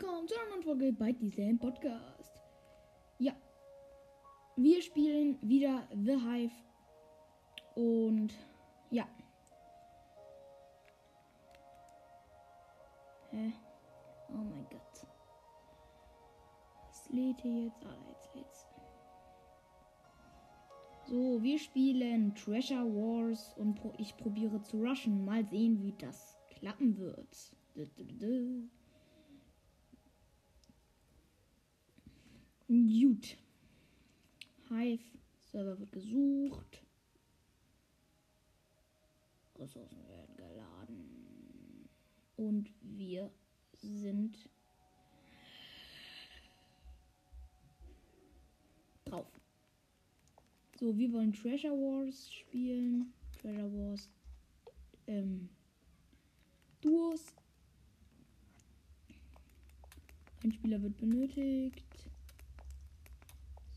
willkommen zu einer neuen Folge bei diesem Podcast. Ja, wir spielen wieder The Hive und ja. Hä? Oh mein Gott. Was lädt hier jetzt? Ah, jetzt lädt's. So, wir spielen Treasure Wars und ich probiere zu rushen. Mal sehen, wie das klappen wird. Du, du, du. Gut. Hive. Server wird gesucht. Ressourcen werden geladen. Und wir sind drauf. So, wir wollen Treasure Wars spielen. Treasure Wars. Ähm, Duos. Ein Spieler wird benötigt.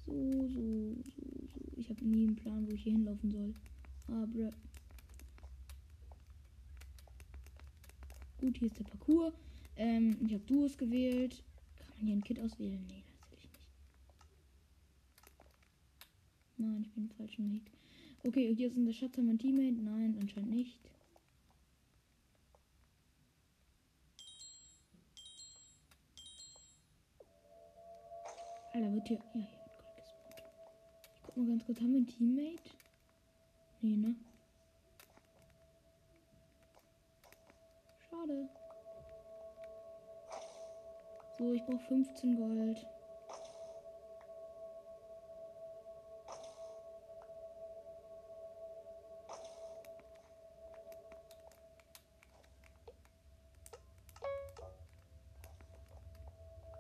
So, so, so, so. Ich habe nie einen Plan, wo ich hier hinlaufen soll. Aber. Gut, hier ist der Parcours. Ähm, ich habe Duos gewählt. Kann man hier ein Kit auswählen? Nee, natürlich nicht. Nein, ich bin im falschen Weg. Okay, hier ist unser Schatz mein Teammate. Nein, anscheinend nicht. Alter, wird hier. Ja, hier wird gerade gespawnt. Ich guck mal ganz kurz. Haben wir ein Teammate? Nee, ne? Schade. So, ich brauche 15 Gold.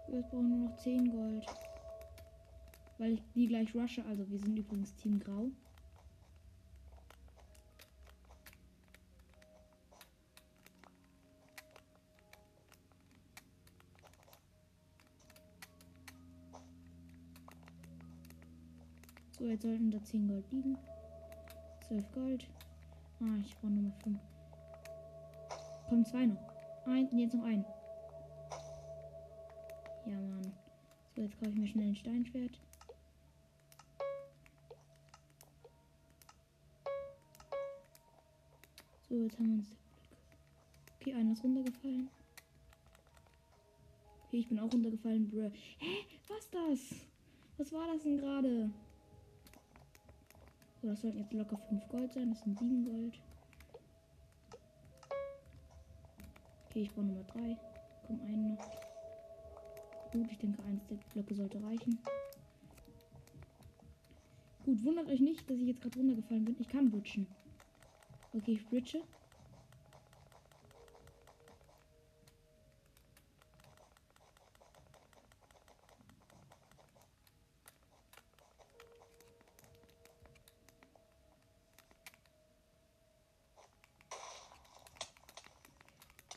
Jetzt brauchen nur noch 10 Gold. Weil ich die gleich rushe. Also wir sind übrigens Team Grau. So, jetzt sollten da 10 Gold liegen. 12 Gold. Ah, ich brauche Nummer 5. Kommen zwei noch. Ein, jetzt noch ein. Ja, Mann. So, jetzt kaufe ich mir schnell ein Steinschwert. Jetzt haben wir uns. Okay, einer ist runtergefallen. Okay, ich bin auch runtergefallen, bruh. Hä? Was das? Was war das denn gerade? So, das sollten jetzt locker 5 Gold sein. Das sind 7 Gold. Okay, ich brauche Nummer 3. Komm, einen noch. Gut, ich denke, eins der Blöcke sollte reichen. Gut, wundert euch nicht, dass ich jetzt gerade runtergefallen bin. Ich kann bridgen. Okay, ich bridge.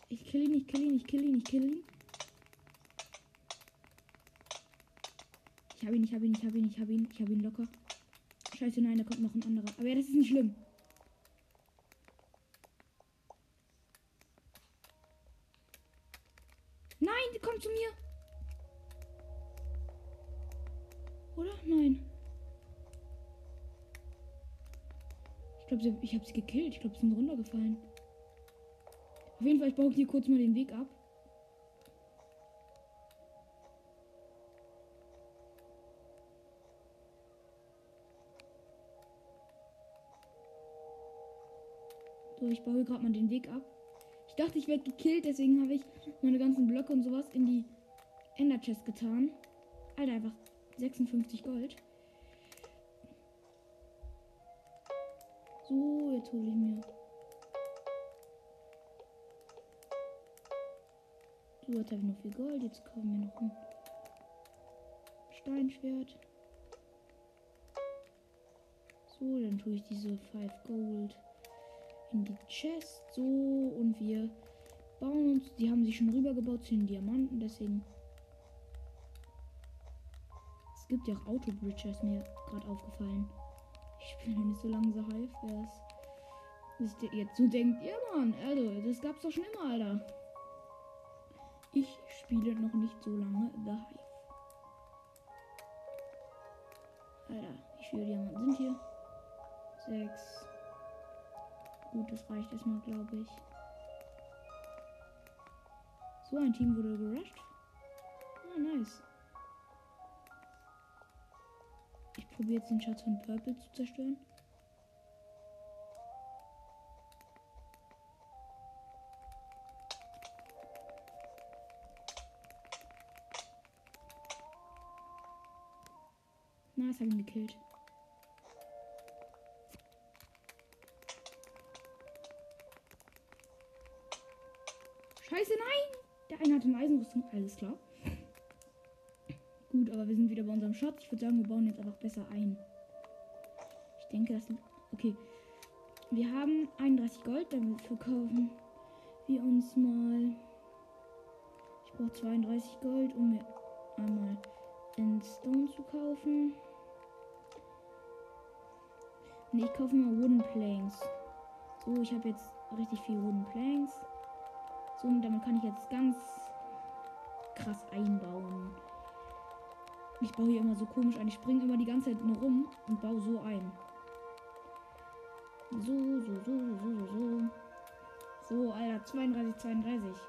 Ich kill ihn, ich kill ihn, ich kill ihn, ich kill ihn. Ich hab ihn, ich hab ihn, ich hab ihn, ich hab ihn, ich hab ihn locker. Scheiße, nein, da kommt noch ein anderer. Aber ja, das ist nicht schlimm. Oder? Nein. Ich glaube, ich habe sie gekillt. Ich glaube, sie sind runtergefallen. Auf jeden Fall, ich baue hier kurz mal den Weg ab. So, ich baue gerade mal den Weg ab. Ich dachte, ich werde gekillt, deswegen habe ich meine ganzen Blöcke und sowas in die Ender Chest getan. Alter, einfach 56 Gold. So, jetzt hole ich mir. So, jetzt habe ich noch viel Gold. Jetzt kaufen wir noch ein Steinschwert. So, dann tue ich diese 5 Gold in die Chest. So, und wir bauen uns. Die haben sich schon rübergebaut zu den Diamanten, deswegen. Es gibt ja auch Auto-Bridge, ist mir gerade aufgefallen. Ich spiele nicht so lange so wer es jetzt so denkt, ja Mann, also, das gab's doch schon immer, Alter. Ich spiele noch nicht so lange The Hive. Alter, wie viele Diamanten sind hier? Sechs. Gut, das reicht erstmal, glaube ich. So ein Team wurde gerusht. Ah, nice. Jetzt den Schatz von Purple zu zerstören. Nice, hab ihn gekillt. Scheiße, nein! Der eine hat eine Eisenrüstung. Alles klar. Gut, aber wir sind wieder bei unserem Schatz. Ich würde sagen, wir bauen jetzt einfach besser ein. Ich denke, das. Okay. Wir haben 31 Gold, damit verkaufen wir uns mal. Ich brauche 32 Gold, um mir einmal in Stone zu kaufen. Ne, ich kaufe mal Wooden Planks. So, ich habe jetzt richtig viel Wooden Planks. So, und damit kann ich jetzt ganz krass einbauen. Ich baue hier immer so komisch ein. Ich springe immer die ganze Zeit nur rum und baue so ein. So, so, so, so, so, so. So, Alter, 32, 32.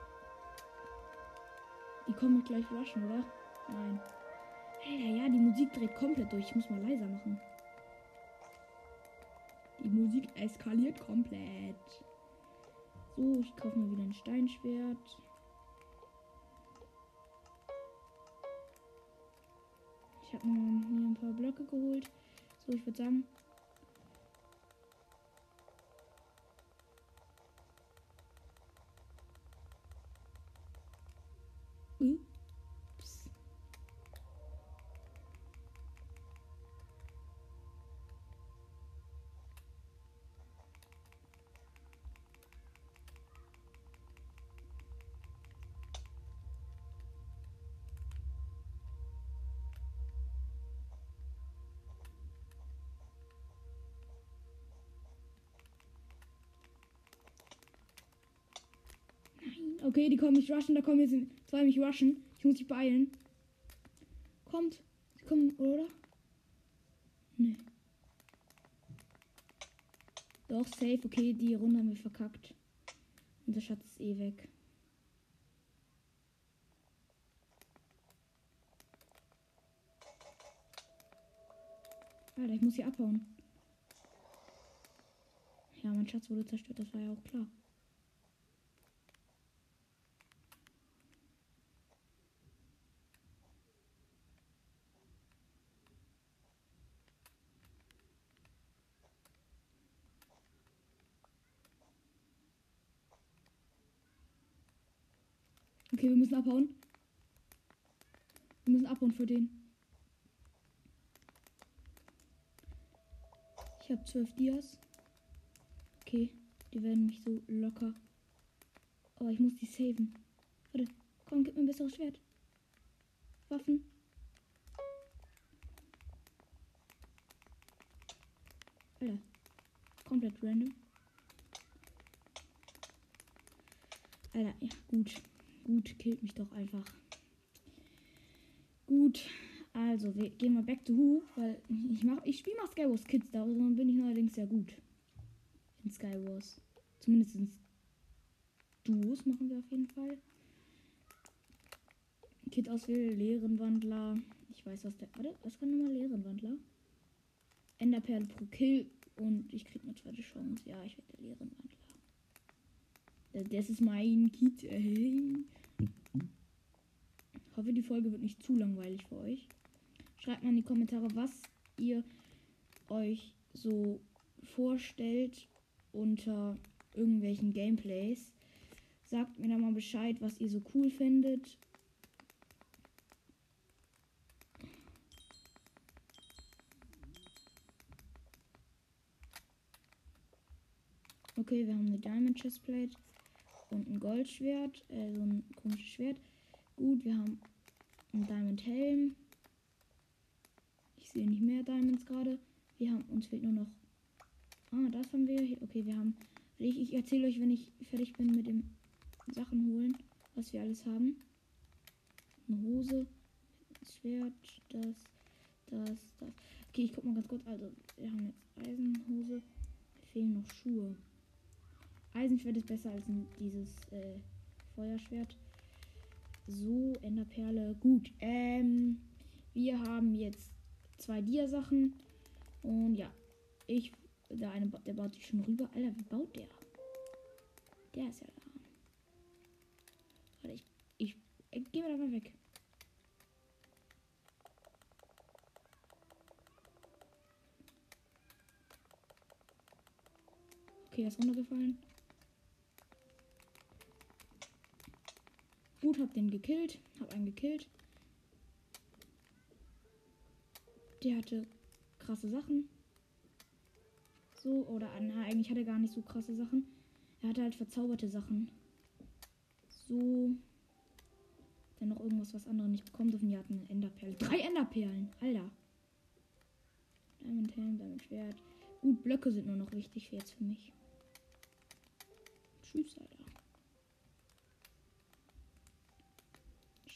Die kommen gleich waschen, oder? Nein. Alter, ja, die Musik dreht komplett durch. Ich muss mal leiser machen. Die Musik eskaliert komplett. So, ich kaufe mal wieder ein Steinschwert. Ich habe mir ein paar Blöcke geholt. So, ich würde sagen. Okay, die kommen mich rushen. Da kommen jetzt zwei mich rushen. Ich muss mich beeilen. Kommt. Sie kommen, oder? Nee. Doch, safe. Okay, die Runde haben wir verkackt. Unser Schatz ist eh weg. Alter, ich muss hier abhauen. Ja, mein Schatz wurde zerstört, das war ja auch klar. Okay, wir müssen abhauen. Wir müssen abhauen für den. Ich habe zwölf Dias. Okay, die werden mich so locker. Aber ich muss die saven. Warte, komm, gib mir ein besseres Schwert. Waffen. Alter. Komplett random. Alter, ja, gut. Gut, killt mich doch einfach. Gut, also wir gehen mal back to Who, weil ich mach, ich spiele mal Skywars Kids, da bin ich neuerdings sehr gut. In Skywars. Zumindest in Duos machen wir auf jeden Fall. Kid auswählen, Lehrenwandler. Ich weiß, was der. Warte, was kann nochmal Lehrenwandler? Enderperle pro Kill und ich krieg eine zweite Chance. Ja, ich werde der Lehrenwandler. Das ist mein Kit. Hey. Hoffe, die Folge wird nicht zu langweilig für euch. Schreibt mal in die Kommentare, was ihr euch so vorstellt unter irgendwelchen Gameplays. Sagt mir da mal Bescheid, was ihr so cool findet. Okay, wir haben eine Diamond Chestplate und ein Goldschwert, äh, so ein komisches Schwert. Gut, wir haben einen Diamond Helm. Ich sehe nicht mehr Diamonds gerade. Wir haben, uns fehlt nur noch. Ah, das haben wir. Okay, wir haben. Ich, ich erzähle euch, wenn ich fertig bin mit dem Sachen holen, was wir alles haben. eine Hose, Schwert, das, das, das. Okay, ich guck mal ganz kurz. Also, wir haben jetzt Eisenhose. Mir fehlen noch Schuhe. Eisenschwert ist besser als dieses äh, Feuerschwert. So, Enderperle. Gut. Ähm, wir haben jetzt zwei Dia-Sachen. Und ja, ich. Der eine, der baut sich schon rüber. Alter, wie baut der? Der ist ja da. Warte, ich. Ich. ich geh mal da mal weg. Okay, er ist runtergefallen. Gut, hab den gekillt. Hab einen gekillt. Der hatte krasse Sachen. So, oder na, eigentlich hat er gar nicht so krasse Sachen. Er hatte halt verzauberte Sachen. So. Dann noch irgendwas, was andere nicht bekommen dürfen. Die hatten Enderperlen. Drei Enderperlen. Alter. Diamond Helm, Diamond Schwert. Gut, Blöcke sind nur noch wichtig jetzt für mich. Tschüss, Alter.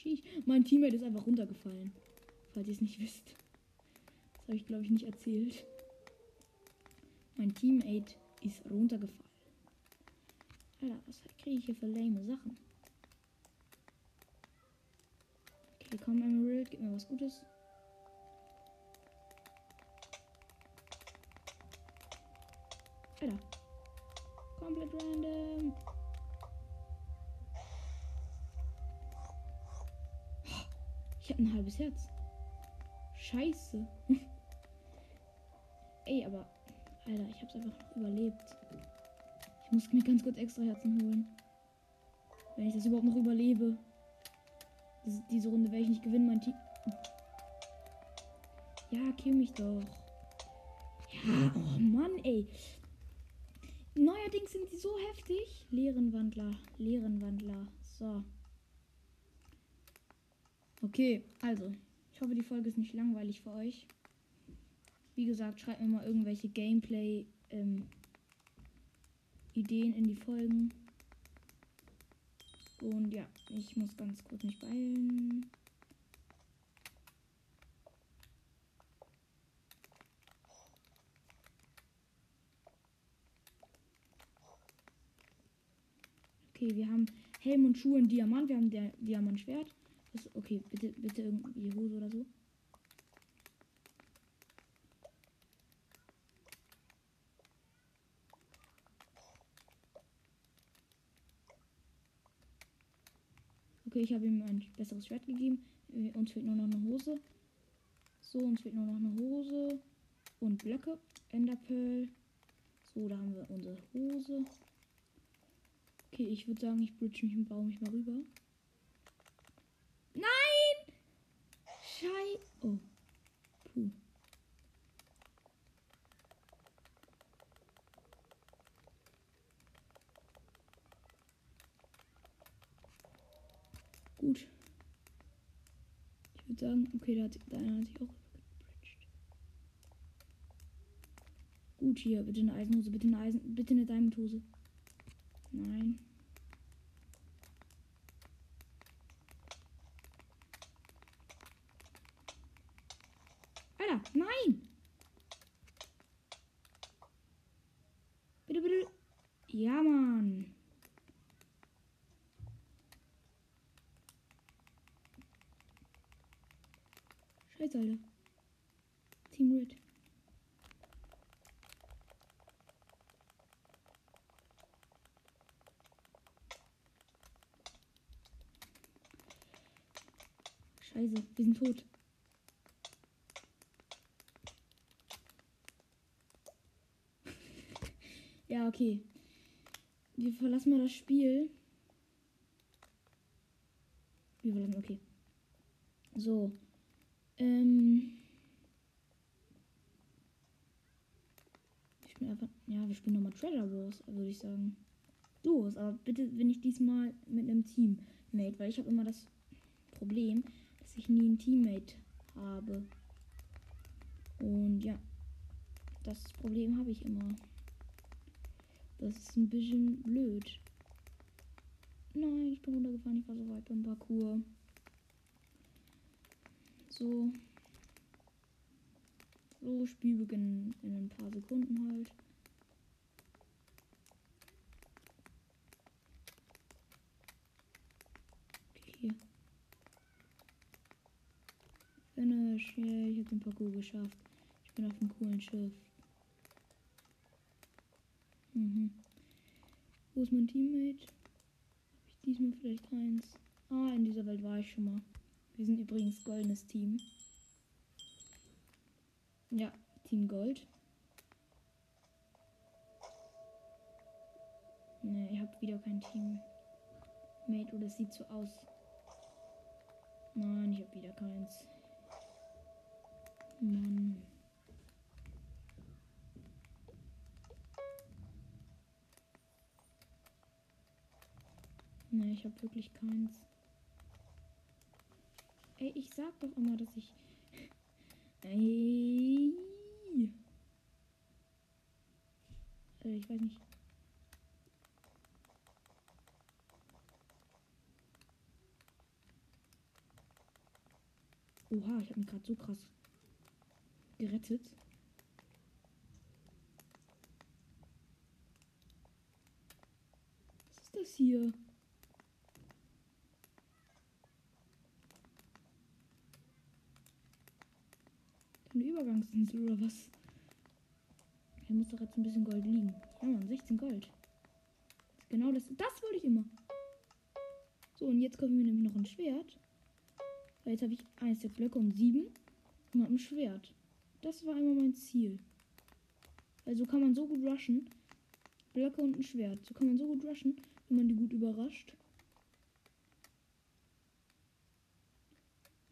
Sheesh. Mein Teammate ist einfach runtergefallen. Falls ihr es nicht wisst. Das habe ich, glaube ich, nicht erzählt. Mein Teammate ist runtergefallen. Alter, was kriege ich hier für lame Sachen? Okay, komm, Emerald, gib mir was Gutes. Alter. Komplett random. Ich habe ein halbes Herz. Scheiße. Ey, aber. Alter, ich hab's einfach noch überlebt. Ich muss mir ganz kurz extra Herzen holen. Wenn ich das überhaupt noch überlebe. Diese, diese Runde werde ich nicht gewinnen, mein Team. Ja, kill mich doch. Ja, oh Mann, ey. Neuerdings sind sie so heftig. Leerenwandler, Leerenwandler. So. Okay, also. Ich hoffe, die Folge ist nicht langweilig für euch. Wie gesagt, schreibt mir mal irgendwelche Gameplay ähm, Ideen in die Folgen. Und ja, ich muss ganz kurz mich beeilen. Okay, wir haben Helm und Schuhe und Diamant. Wir haben der Diamantschwert. Das, okay, bitte, bitte irgendwie Hose oder so. Okay, ich habe ihm ein besseres Schwert gegeben. Äh, uns fehlt nur noch eine Hose. So, uns fehlt nur noch eine Hose. Und Blöcke. Enderpearl. So, da haben wir unsere Hose. Okay, ich würde sagen, ich bridge mich und baue mich mal rüber. Nein! Schei. Oh. Puh. Gut. Ich würde sagen, okay, da hat, da hat sich auch gebridged. Gut, hier, bitte eine Eisenhose, bitte eine Eisen, bitte eine Diamondhose. Nein. Alter, nein! Bitte, bitte. Ja, Mann. Scheiße, Alter. Team Red. Scheiße, wir sind tot. ja, okay. Wir verlassen mal das Spiel. Wir verlassen, okay. So. Ähm. Ich spiele einfach. Ja, wir spielen nochmal Treasure Wars, würde ich sagen. Duos, aber bitte, wenn ich diesmal mit einem Teammate, weil ich habe immer das Problem, dass ich nie ein Teammate habe. Und ja, das Problem habe ich immer. Das ist ein bisschen blöd. Nein, ich bin runtergefallen, ich war so weit beim Parcours. So. So, Spielbeginn in ein paar Sekunden halt. Okay, hier. Finish. Yeah, ich habe den Parcours geschafft. Ich bin auf einem coolen Schiff. Mhm. Wo ist mein Teammate? Habe ich diesmal vielleicht eins? Ah, in dieser Welt war ich schon mal. Wir sind übrigens goldenes Team. Ja, Team Gold. Ne, ihr habt wieder kein Teammate oder es sieht so aus. Nein, ich habe wieder keins. Ne, ich habe wirklich keins. Ey, ich sag doch immer, dass ich. Ey. Äh, ich weiß nicht. Oha, ich habe mich gerade so krass gerettet. Was ist das hier? Eine Übergangsinsel oder was? Hier muss doch jetzt ein bisschen Gold liegen. Ja, Mann, 16 Gold. Genau das. Das wollte ich immer. So, und jetzt kommen wir nämlich noch ein Schwert. Weil jetzt habe ich 1 6 Blöcke und 7 und ein Schwert. Das war immer mein Ziel. Also kann man so gut rushen. Blöcke und ein Schwert. So kann man so gut rushen, wenn man die gut überrascht.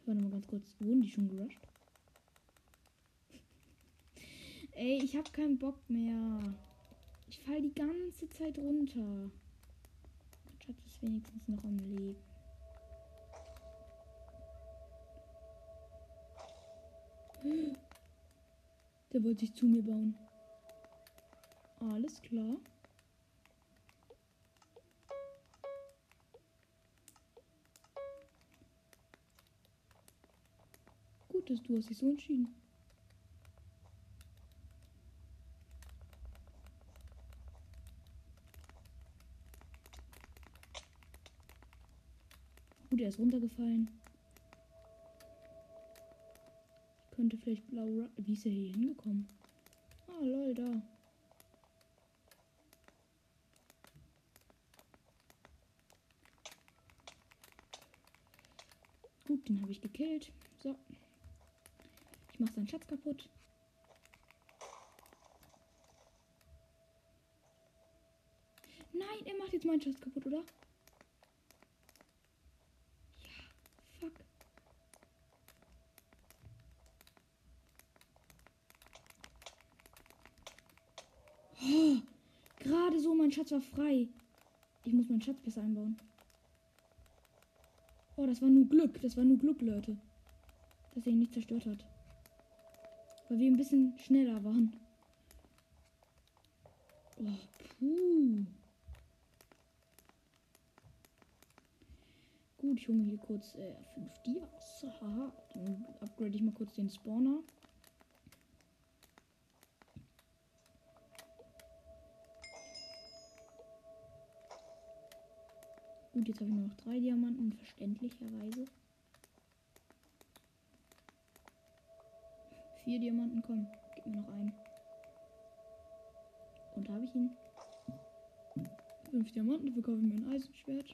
Warte mal ganz kurz. Wurden die schon gerusht? Ey, ich habe keinen Bock mehr. Ich fall die ganze Zeit runter. Schatz ist wenigstens noch am Leben. Der wollte sich zu mir bauen. Alles klar. Gut, dass du hast dich so entschieden. Gut, er ist runtergefallen. Könnte vielleicht blau. Wie ist er hier hingekommen? Ah, lol, da. Gut, den habe ich gekillt. So. Ich mache seinen Schatz kaputt. Nein, er macht jetzt meinen Schatz kaputt, oder? Fuck. Oh, Gerade so, mein Schatz war frei. Ich muss meinen Schatz besser einbauen. Oh, das war nur Glück. Das war nur Glück, Leute. Dass er ihn nicht zerstört hat. Weil wir ein bisschen schneller waren. Oh, puh. Gut, ich hole mir hier kurz äh, 5 Dias. Haha. Dann upgrade ich mal kurz den Spawner. Gut, jetzt habe ich nur noch drei Diamanten, verständlicherweise. Vier Diamanten, komm, gib mir noch einen. Und da habe ich ihn. Fünf Diamanten, verkaufe ich mir ein Eisenschwert.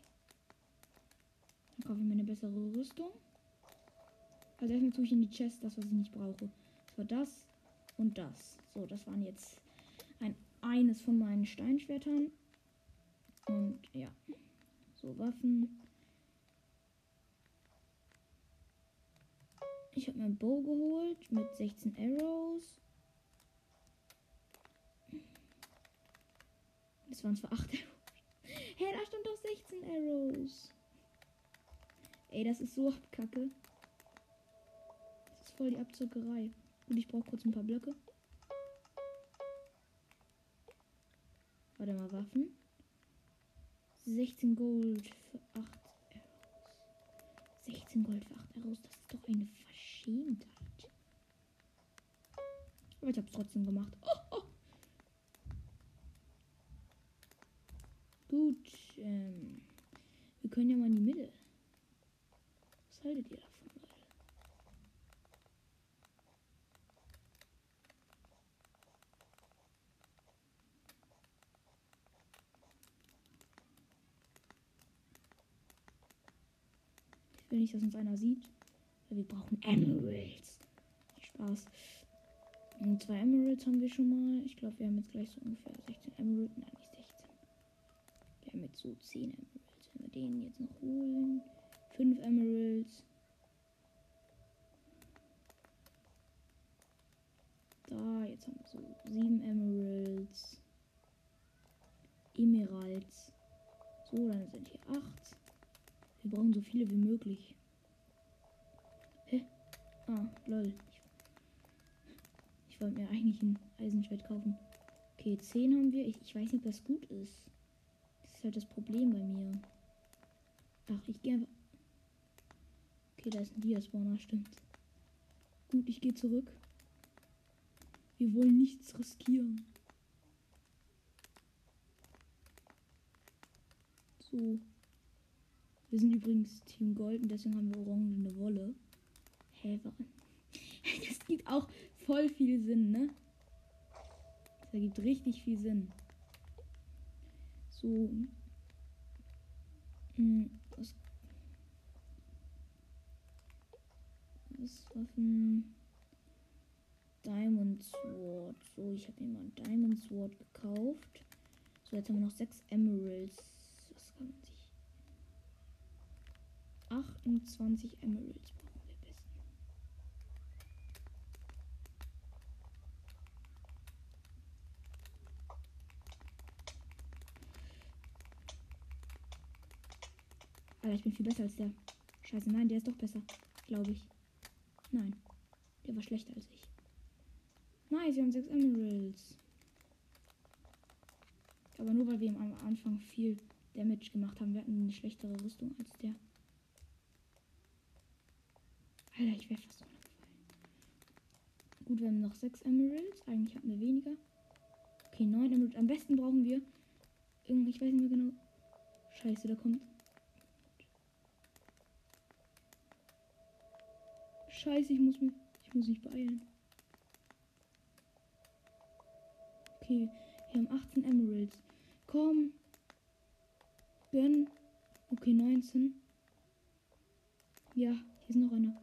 Dann kaufe ich mir eine bessere Rüstung. Also erstmal tue ich in die Chest das, was ich nicht brauche. Das war das und das. So, das waren jetzt ein eines von meinen Steinschwertern. Und ja. So, Waffen. Ich habe mir ein Bow geholt mit 16 Arrows. Das waren zwar 8 Arrows. Hey, da stand doch 16 Arrows. Ey, das ist so kacke. Das ist voll die Abzockerei. Und ich brauche kurz ein paar Blöcke. Warte mal, Waffen. 16 Gold für 8 Arrows. 16 Gold für 8 Arrows, das ist doch eine. Unverschämtheit. Aber ich hab's trotzdem gemacht. Oh, oh. Gut, ähm, wir können ja mal in die Mitte. Was haltet ihr davon, Leute? Ich will nicht, dass uns einer sieht. Wir brauchen Emeralds. Spaß. Und zwei Emeralds haben wir schon mal. Ich glaube, wir haben jetzt gleich so ungefähr 16 Emeralds. Nein, nicht 16. Wir haben jetzt so 10 Emeralds. Wenn wir den jetzt noch holen. 5 Emeralds. Da, jetzt haben wir so 7 Emeralds. Emeralds. So, dann sind hier 8. Wir brauchen so viele wie möglich. Hä? Ah, lol. Ich, ich wollte mir eigentlich ein Eisenschwert kaufen. Okay, 10 haben wir. Ich, ich weiß nicht, das gut ist. Das ist halt das Problem bei mir. Ach, ich gehe einfach. Okay, da ist ein Diaspawner, stimmt. Gut, ich gehe zurück. Wir wollen nichts riskieren. So. Wir sind übrigens Team Gold und deswegen haben wir orangene Wolle. Hä, warum? Das gibt auch voll viel Sinn, ne? Das ergibt richtig viel Sinn. So. Hm, was. Was Waffen. Diamond Sword. So, ich habe mir mal ein Diamond Sword gekauft. So, jetzt haben wir noch sechs Emeralds. Was kann man sich 28 Emeralds brauchen wir besten. Alter, ich bin viel besser als der. Scheiße, nein, der ist doch besser. Glaube ich. Nein. Der war schlechter als ich. Nice, wir haben 6 Emeralds. Aber nur weil wir am Anfang viel Damage gemacht haben. Wir hatten eine schlechtere Rüstung als der. Alter, ich wäre fast runtergefallen. Gut, wir haben noch sechs Emeralds. Eigentlich hatten wir weniger. Okay, neun Emeralds. Am besten brauchen wir. Irgendwie, ich weiß nicht mehr genau. Scheiße, da kommt. Scheiße, ich muss mich. Ich muss mich beeilen. Okay, wir haben 18 Emeralds. Komm. Gönn. Okay, 19. Ja, hier ist noch einer.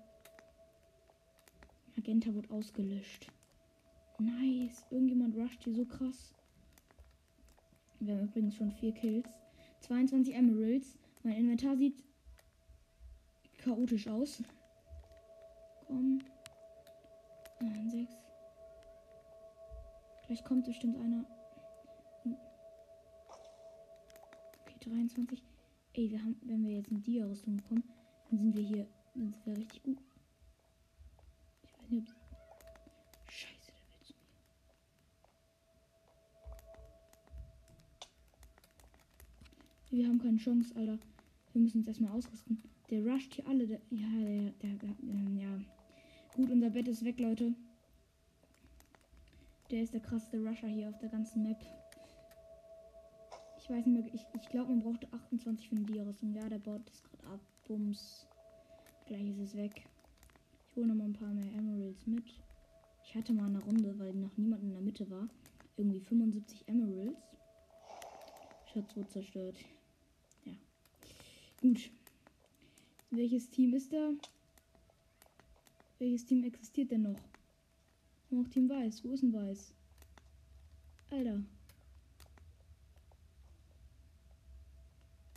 Magenta wird ausgelöscht. Nice. Irgendjemand rusht hier so krass. Wir haben übrigens schon vier Kills. 22 Emeralds. Mein Inventar sieht chaotisch aus. Komm. Ah, sechs. Gleich kommt bestimmt einer. Okay, 23. Ey, wir haben, wenn wir jetzt eine Dia-Rüstung bekommen, dann sind wir hier, dann sind wir richtig gut. Scheiße, der will zu mir. Wir haben keine Chance, Alter. Wir müssen uns erstmal ausrüsten. Der rusht hier alle. Der, ja, der, der, der, ähm, ja. Gut, unser Bett ist weg, Leute. Der ist der krasseste Rusher hier auf der ganzen Map. Ich weiß nicht mehr. Ich, ich glaube, man brauchte 28 für eine Dia-Rüstung. Ja, der baut das gerade ab. Bums. Gleich ist es weg. Ich hole noch mal ein paar mehr Emeralds mit. Ich hatte mal eine Runde, weil noch niemand in der Mitte war. Irgendwie 75 Emeralds. Schatz wurde zerstört. Ja. Gut. Welches Team ist da? Welches Team existiert denn noch? Noch Team Weiß. Wo ist ein Weiß? Alter.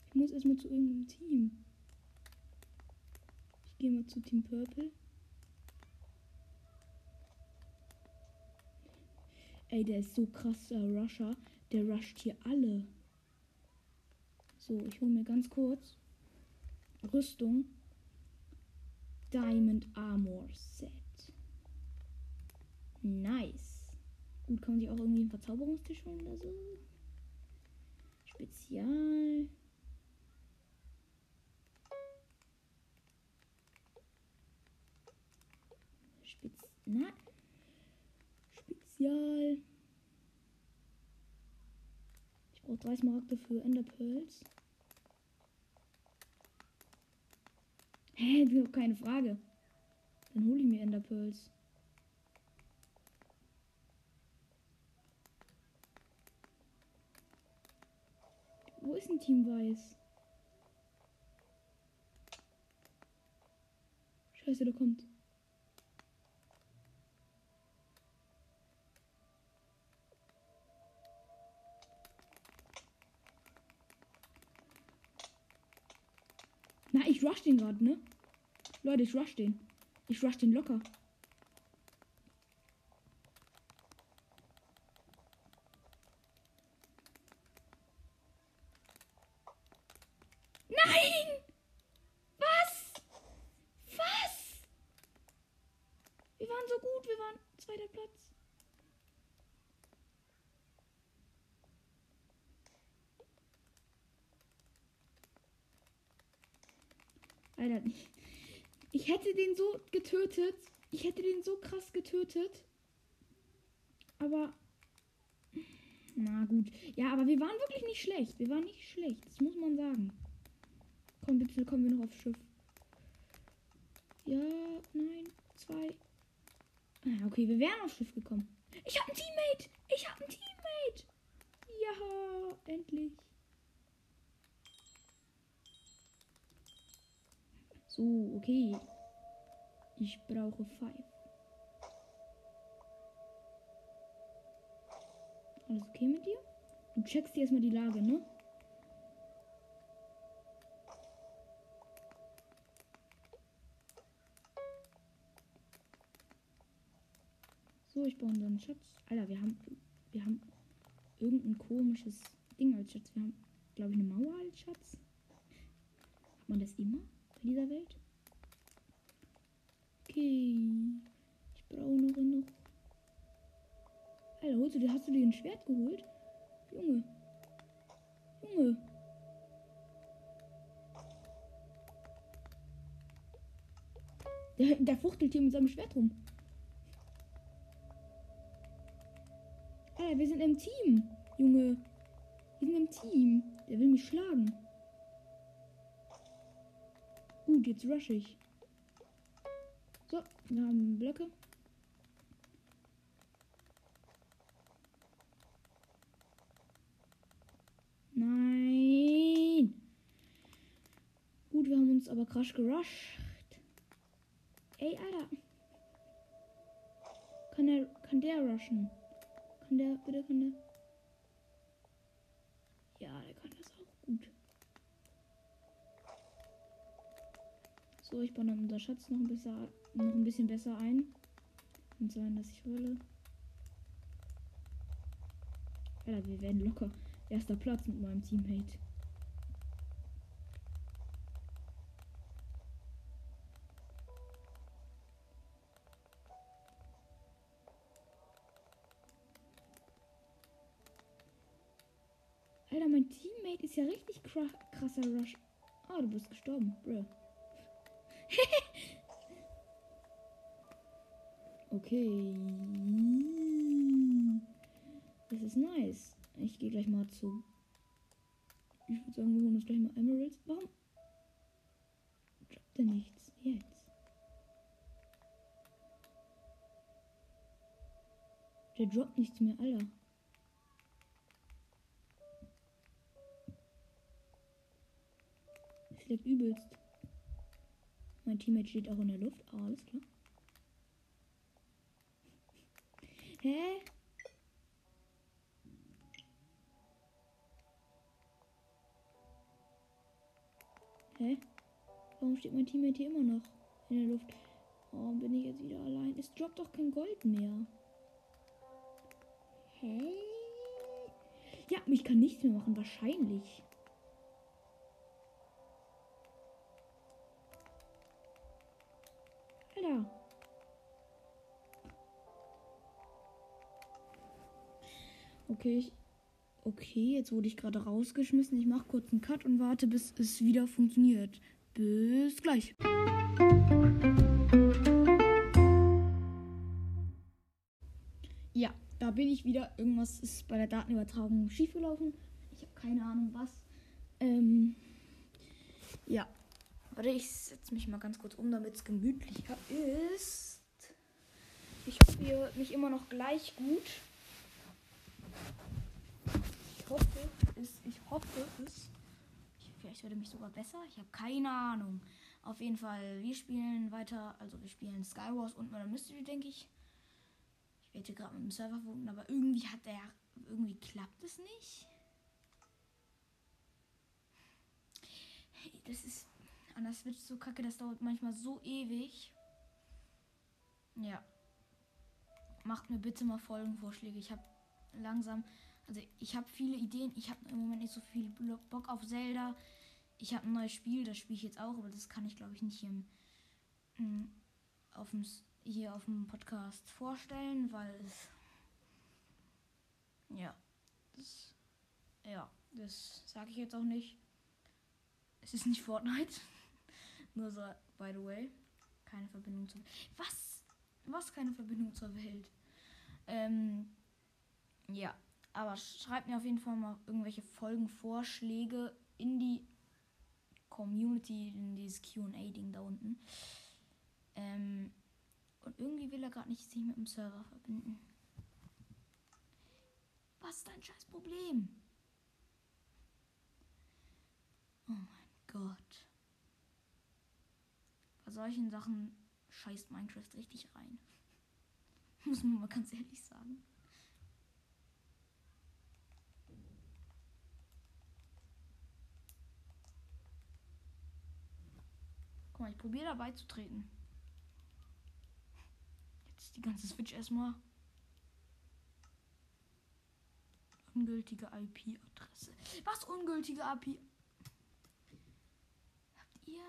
Ich muss erstmal zu irgendeinem Team. Ich gehe mal zu Team Purple. Ey, der ist so krasser Rusher. Der rusht hier alle. So, ich hole mir ganz kurz Rüstung. Diamond Armor Set. Nice. Gut, kann man sich auch irgendwie einen Verzauberungstisch holen oder so. Spezial. Na. Spezial. Ich brauche drei Smaragde für Enderpearls. Hä, keine Frage. Dann hole ich mir Enderpearls. Wo ist ein Team Weiß? Scheiße, da kommt. Rush den gerade, ne? Leute, ich rush den. Ich rush den locker. Nein! Was? Was? Wir waren so gut, wir waren zweiter Platz. Alter, ich, ich hätte den so getötet. Ich hätte den so krass getötet. Aber. Na gut. Ja, aber wir waren wirklich nicht schlecht. Wir waren nicht schlecht. Das muss man sagen. Komm, bitte kommen wir noch aufs Schiff. Ja, nein, zwei. Ah, okay, wir wären aufs Schiff gekommen. Ich habe ein Teammate! Ich habe ein Teammate! Ja, endlich. So, okay. Ich brauche Five. Alles okay mit dir? Du checkst dir erstmal die Lage, ne? So, ich baue unseren Schatz. Alter, wir haben, wir haben irgendein komisches Ding als Schatz. Wir haben, glaube ich, eine Mauer als Schatz. Hat man das immer dieser Welt? Okay. Ich brauche noch noch. Alter, holst du hast du dir ein Schwert geholt? Junge. Junge. Der, der fuchtelt hier mit seinem Schwert rum. Alter, wir sind im Team, Junge. Wir sind im Team. Der will mich schlagen. Gut, jetzt rush ich. So, wir haben Blöcke. Nein. Gut, wir haben uns aber krass gerusht. Ey, Alter. Kann der, kann der rushen? Kann der, bitte kann der? Ja, der kann das auch gut. So, ich baue dann unser Schatz noch ein bisschen, noch ein bisschen besser ein. Und sein, dass ich will. Alter, wir werden locker. Erster Platz mit meinem Teammate. Alter, mein Teammate ist ja richtig krasser Rush. Ah, du bist gestorben, bro. okay. Das ist nice. Ich gehe gleich mal zu. Ich würde sagen, wir holen uns gleich mal Emeralds. Warum? Droppt er nichts? Jetzt. Der droppt nichts mehr, Alter. Liegt übelst. Mein Teammate steht auch in der Luft. Ah, alles klar. Hä? Hä? Warum steht mein Teammate hier immer noch in der Luft? Oh, bin ich jetzt wieder allein? Es droppt doch kein Gold mehr. Hä? Ja, ich kann nichts mehr machen, wahrscheinlich. Okay, ich Okay, jetzt wurde ich gerade rausgeschmissen. Ich mache kurz einen Cut und warte, bis es wieder funktioniert. Bis gleich. bin ich wieder. Irgendwas ist bei der Datenübertragung schiefgelaufen. Ich habe keine Ahnung was. Ähm, ja. Warte, ich setze mich mal ganz kurz um, damit es gemütlicher ist. Ich hoffe, ihr hört mich immer noch gleich gut. Ich hoffe es. Ich hoffe es. Vielleicht würde mich sogar besser. Ich habe keine Ahnung. Auf jeden Fall, wir spielen weiter. Also wir spielen Skywars und Murder Mystery, denke ich. Ich werde gerade mit dem Server verbunden, aber irgendwie hat der. Irgendwie klappt es nicht. Das ist. An der Switch so kacke, das dauert manchmal so ewig. Ja. Macht mir bitte mal Folgenvorschläge. Ich habe langsam. Also ich habe viele Ideen. Ich habe im Moment nicht so viel Bock auf Zelda. Ich habe ein neues Spiel, das spiele ich jetzt auch, aber das kann ich glaube ich nicht hier, im, hm, auf dem, hier auf dem Podcast vorstellen, weil es ja, das, ja, das sage ich jetzt auch nicht. Es ist nicht Fortnite. Nur so, by the way. Keine Verbindung zur Welt. Was? Was keine Verbindung zur Welt? Ähm, ja. Aber schreibt mir auf jeden Fall mal irgendwelche Folgenvorschläge in die Community, in dieses QA-Ding da unten. Ähm, und irgendwie will er gerade nicht sich mit dem Server verbinden. Was ist dein scheiß Problem? Oh mein Gott. Bei solchen Sachen scheißt Minecraft richtig rein. Muss man mal ganz ehrlich sagen. Guck mal, ich probiere dabei zu treten. Jetzt die ganze Switch erstmal. Ungültige IP-Adresse. Was ungültige IP? Habt ihr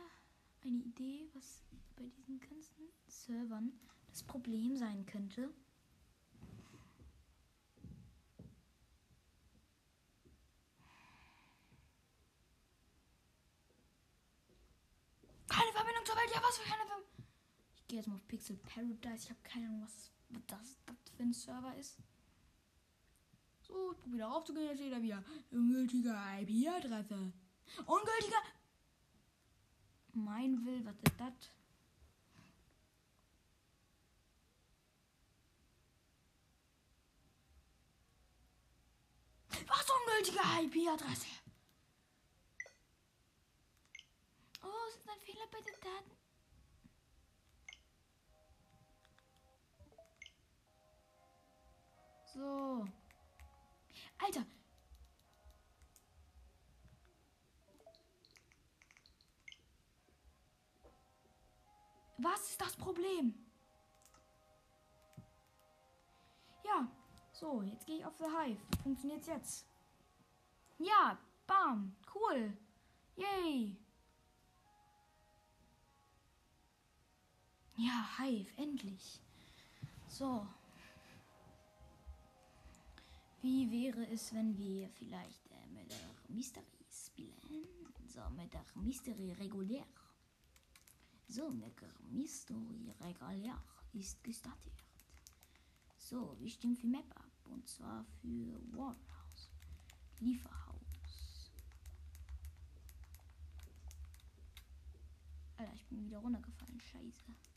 eine Idee, was bei diesen ganzen Servern das Problem sein könnte? Keine Verbindung zur Welt. Ja, was für keine Verbindung. Ich gehe jetzt mal auf Pixel Paradise. Ich habe keine Ahnung, was das, das für ein Server ist. So, ich probiere darauf zu gehen. Jetzt steht da wieder. Ungültige IP-Adresse. Ungültige. Mein will, was ist das? Was ungültige IP-Adresse? Oh, es ist ein Fehler bei den Daten. So. Alter. Was ist das Problem? Ja, so, jetzt gehe ich auf The Hive. Funktioniert's jetzt? Ja, bam, cool. Yay. Ja, Hive, endlich. So. Wie wäre es, wenn wir vielleicht äh, mit der Mystery spielen? So, mit der Mystery regulär. So, mit der Mystery regulär ist gestartet. So, wir stimmen für Map ab. Und zwar für Warehouse. Lieferhaus. Alter, ich bin wieder runtergefallen. Scheiße.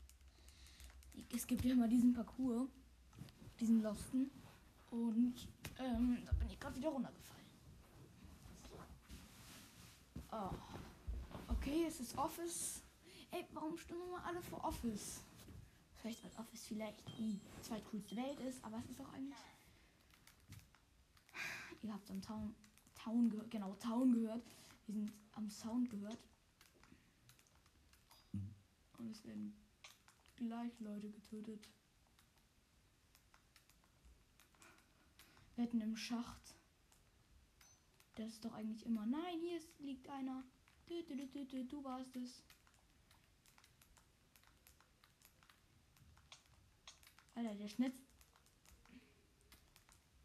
Es gibt ja immer diesen Parcours. Diesen Losten. Und ähm, da bin ich gerade wieder runtergefallen. Oh. Okay, es ist Office. Ey, warum stimmen wir alle vor Office? Vielleicht, weil Office vielleicht die zweitcoolste Welt ist, aber es ist auch eigentlich. Ihr habt am Town, Town gehört, genau, Town gehört. Wir sind am Sound gehört. Und es werden gleich Leute getötet. Wetten im Schacht. Das ist doch eigentlich immer. Nein, hier ist, liegt einer. Du, du, du, du, du warst es. Alter, der Schnitt.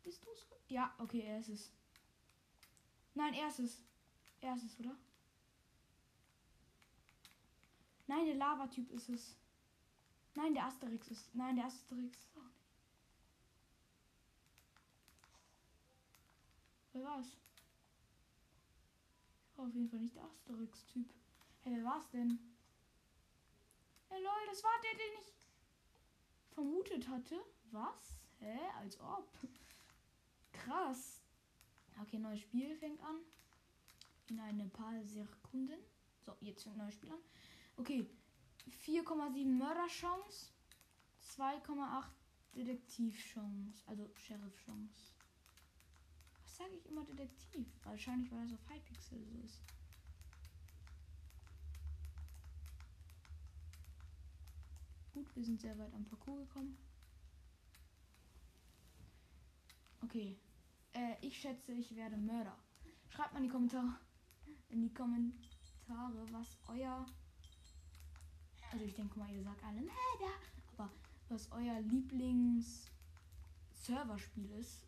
Bist du's? Ja, okay, er ist es. Nein, er ist es. Er ist es, oder? Nein, der Lava-Typ ist es. Nein, der Asterix ist. Nein, der Asterix. Wer war's? War auf jeden Fall nicht der Asterix-Typ. Hey, wer war's denn? Hey, lol, das war der, den ich vermutet hatte. Was? Hä? Als ob. Krass. Okay, neues Spiel fängt an. In eine paar Sekunden. So, jetzt fängt ein neues Spiel an. Okay. 4,7 Mörderchance. 2,8 Detektivchance. Also Sheriff-Chance. Was sage ich immer Detektiv? Wahrscheinlich, weil das auf Hypixel so ist. Gut, wir sind sehr weit am Parcours gekommen. Okay. Äh, ich schätze, ich werde Mörder. Schreibt mal in die Kommentare, in die Kommentare, was euer. Also ich denke mal, ihr sagt alle Mörder, aber was euer Lieblings-Serverspiel ist.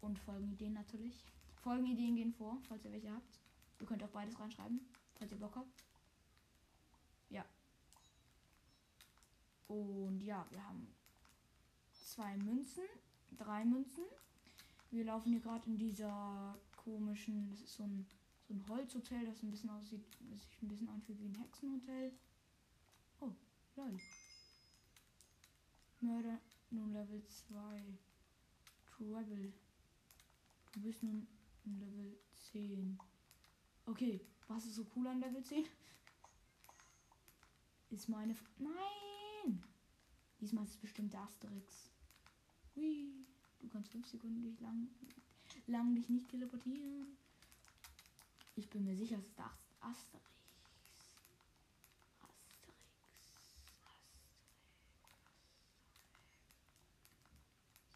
Und Folgenideen natürlich. Folgenideen gehen vor, falls ihr welche habt. Ihr könnt auch beides reinschreiben, falls ihr Bock habt. Ja. Und ja, wir haben zwei Münzen, drei Münzen. Wir laufen hier gerade in dieser komischen, das ist so ein, so ein Holzhotel, das ein bisschen aussieht, das sich ein bisschen anfühlt wie ein Hexenhotel. Lol. Mörder nun Level 2. Trouble. Du bist nun Level 10. Okay, was ist so cool an Level 10? Ist meine. F Nein! Diesmal ist es bestimmt der Asterix. Hui. Du kannst 5 Sekunden dich lang, lang dich nicht teleportieren. Ich bin mir sicher, es ist der. Asterix. Asterix.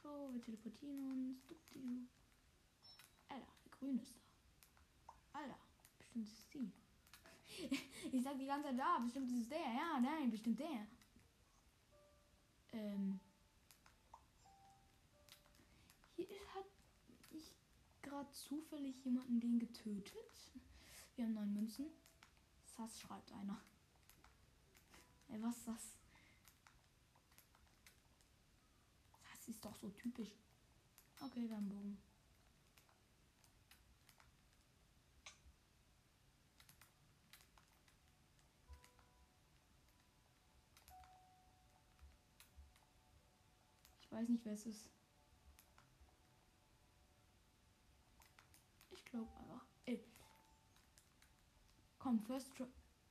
So, wir teleportieren uns. Alter, der Grün ist da. Alter, bestimmt ist es die. ich sag die ganze Zeit da, bestimmt ist es der. Ja, nein, bestimmt der. Ähm. Hier hat ich gerade zufällig jemanden den getötet. Wir haben neun Münzen. Sass schreibt einer. Ey, was ist das? Das ist doch so typisch. Okay, wir haben Bogen. Ich weiß nicht, wer es ist. Ich glaube einfach. Ey. Komm, First Try.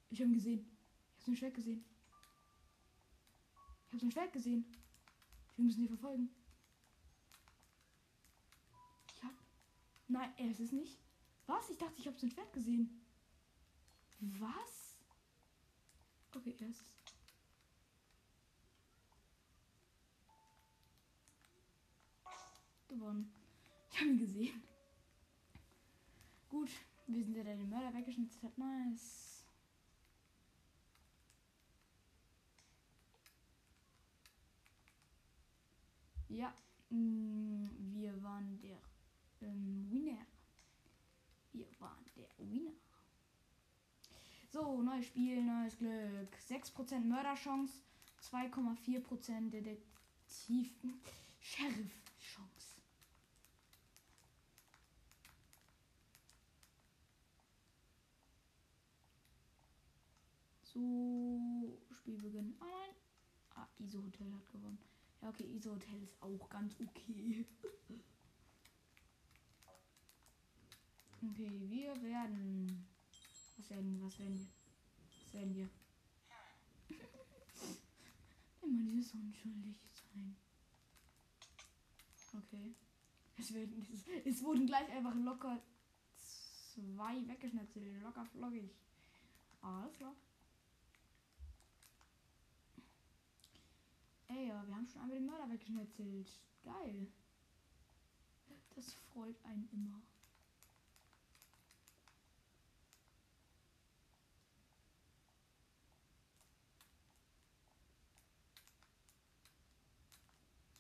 Ich habe ihn gesehen. Ich habe sein Schwert gesehen. Ich habe sein Schwert gesehen. Wir müssen die verfolgen. Ich hab. Nein, er ist es nicht. Was? Ich dachte, ich habe sein Schwert gesehen. Was? Okay, er ist. Gewonnen. Ich habe ihn gesehen. Gut, wir sind ja der Mörder weggeschnitzt hat. Nice. Ja, mh, wir waren der ähm, Winner. Wir waren der Winner. So, neues Spiel, neues Glück. 6% Mörderchance, 2,4% Detektiv. Sheriff-Chance. So, Spielbeginn. Ah, nein. Ah, ISO Hotel hat gewonnen. Ja, okay, ISO Hotel ist auch ganz okay. okay, wir werden. Was werden, was werden wir? Was werden wir? Immer dieses unschuldig sein. Okay. Es, werden, es, wurden gleich einfach locker zwei weggeschnetzelt. Locker flockig. Alles klar. Ey, ja, wir haben schon einmal den Mörder weggeschnetzelt. Geil. Das freut einen immer.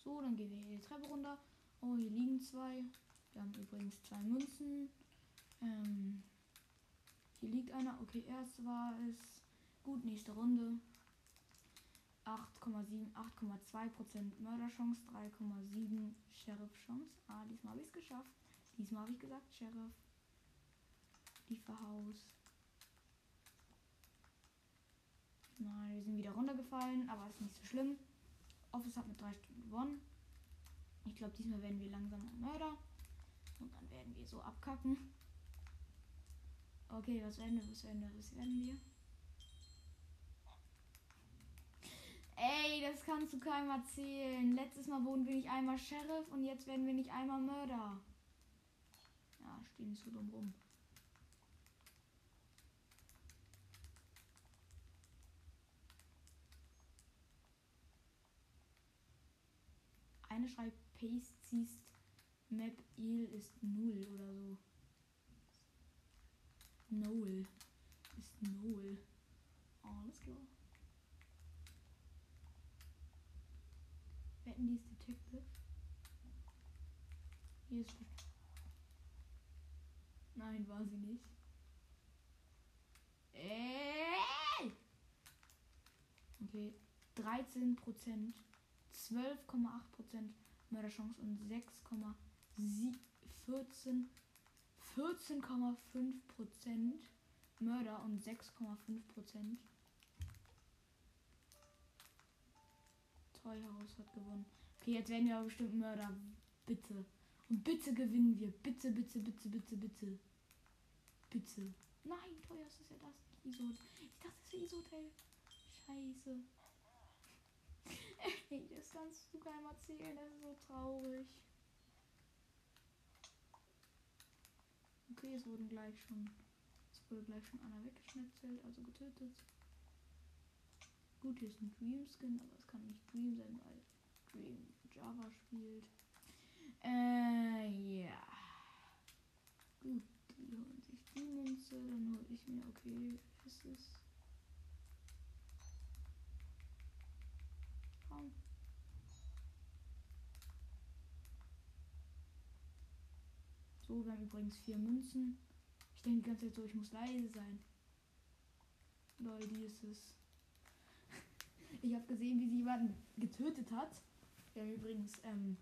So, dann gehen wir hier die Treppe runter. Oh, hier liegen zwei. Wir haben übrigens zwei Münzen. Ähm, hier liegt einer. Okay, erst war es. Gut, nächste Runde. 8,7, 8,2% Mörderchance, 3,7 Sheriff-Chance. Ah, diesmal habe ich es geschafft. Diesmal habe ich gesagt, Sheriff. Lieferhaus. Nein, wir sind wieder runtergefallen, aber ist nicht so schlimm. Office hat mit drei Stunden gewonnen. Ich glaube, diesmal werden wir langsam Mörder. Und dann werden wir so abkacken. Okay, was werden wir? Was werden wir? Was werden wir? Ey, das kannst du keinem erzählen. Letztes Mal wurden wir nicht einmal Sheriff und jetzt werden wir nicht einmal Mörder. Ja, stehen nicht so dumm rum. Eine schreibt Paste siehst Map Il ist null oder so. Null. Ist null. Alles klar. Ist Detective? Hier ist. Nein, war sie nicht. Ey! Okay. 13 Prozent. 12,8 Prozent Mörderchance und 6,14 14,5 Prozent Mörder und 6,5 Prozent Treuhaus hat gewonnen. Okay, jetzt werden wir aber bestimmt Mörder. Bitte. Und bitte gewinnen wir. Bitte, bitte, bitte, bitte, bitte. Bitte. Nein, Treuhaus ist ja das Isot. Ich dachte, es wäre Isot, Scheiße. Ey, das kannst du keinem erzählen. Das ist so traurig. Okay, es wurden gleich schon. Es wurde gleich schon einer weggeschnetzelt, also getötet. Gut, hier ist ein Dream Skin, aber es kann nicht Dream sein, weil Dream Java spielt. Äh, ja. Gut, die holen sich die Münze, dann hole ich mir, okay, ist. Komm. So, wir haben übrigens vier Münzen. Ich denke die ganze Zeit so, ich muss leise sein. Leute, die ist es. Ich habe gesehen, wie sie jemanden getötet hat. Wir haben übrigens ähm,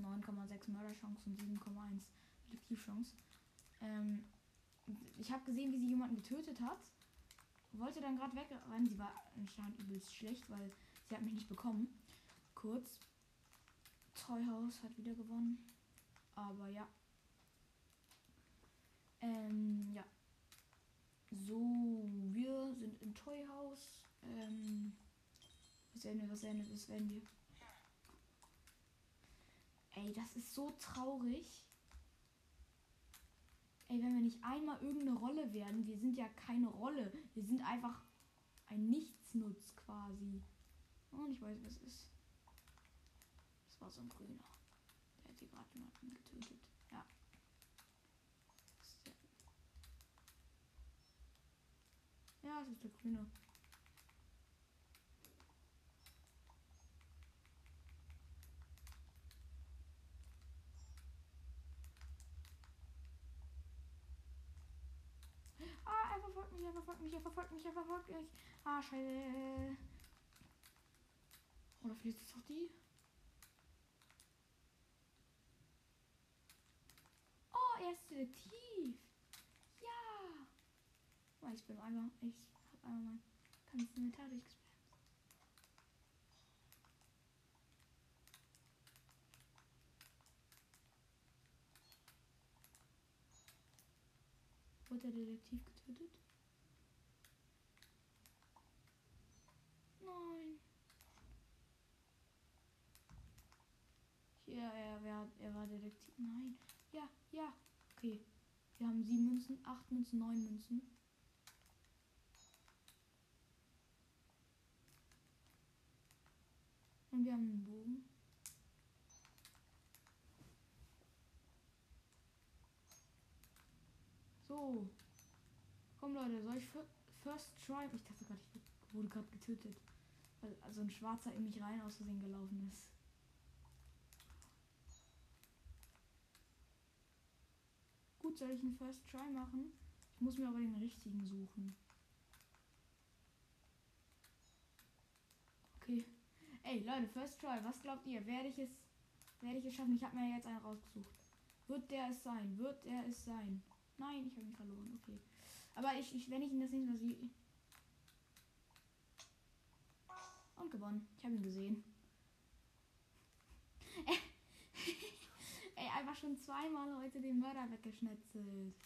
9,6 Mörderchance und 7,1 Detektivchance. Ähm, ich habe gesehen, wie sie jemanden getötet hat. Wollte dann gerade wegrennen. Sie war anscheinend übelst schlecht, weil sie hat mich nicht bekommen. Kurz. Treuhaus hat wieder gewonnen. Aber ja. Ähm, ja. So, wir sind im Toyhaus. Ähm, was werden wir, was werden wir, was werden wir? Ey, das ist so traurig. Ey, wenn wir nicht einmal irgendeine Rolle werden, wir sind ja keine Rolle. Wir sind einfach ein Nichtsnutz quasi. Und ich weiß, was ist. Das war so ein grüner. Der hat hier gerade jemanden getötet. Ja. Ja, es ist der grüne. verfolgt mich, er verfolgt mich, er verfolgt mich, er verfolgt mich. Ah, scheiße. Oder vielleicht ist es auch die? Oh, er ist Detektiv. Ja. Oh, ich bin einmal, ich habe einmal mein ganzes Inventar. Wurde der Detektiv getötet? Nein. Ja, er, er, er war Detektiv. Nein. Ja, ja. Okay. Wir haben sieben Münzen, acht Münzen, neun Münzen. Und wir haben einen Bogen. So. Komm Leute, soll ich First Try? Ich dachte gerade, ich wurde gerade getötet weil also ein Schwarzer in mich rein aus Versehen gelaufen ist. Gut, soll ich einen First Try machen? Ich muss mir aber den richtigen suchen. Okay. Ey, Leute, First Try, was glaubt ihr? Werde ich es, werde ich es schaffen? Ich habe mir jetzt einen rausgesucht. Wird der es sein? Wird er es sein? Nein, ich habe ihn verloren. Okay. Aber ich, ich, wenn ich ihn das nächste Mal sehe. Und gewonnen. Ich habe ihn gesehen. Ey, einfach schon zweimal heute den Mörder weggeschnetzelt.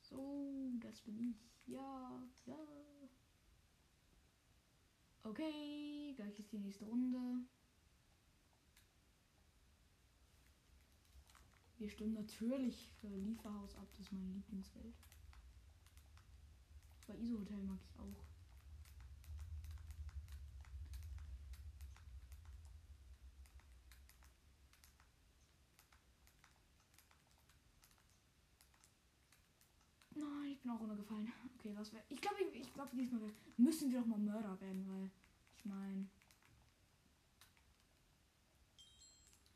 So, das bin ich. Ja, ja. Okay, gleich ist die nächste Runde. Wir stimmen natürlich für Lieferhaus ab, das ist meine Lieblingswelt. Bei ISO Hotel mag ich auch. Nein, ich bin auch runtergefallen. Okay, was wäre. Ich glaube, ich, ich glaube, diesmal müssen wir doch mal Mörder werden, weil ich meine.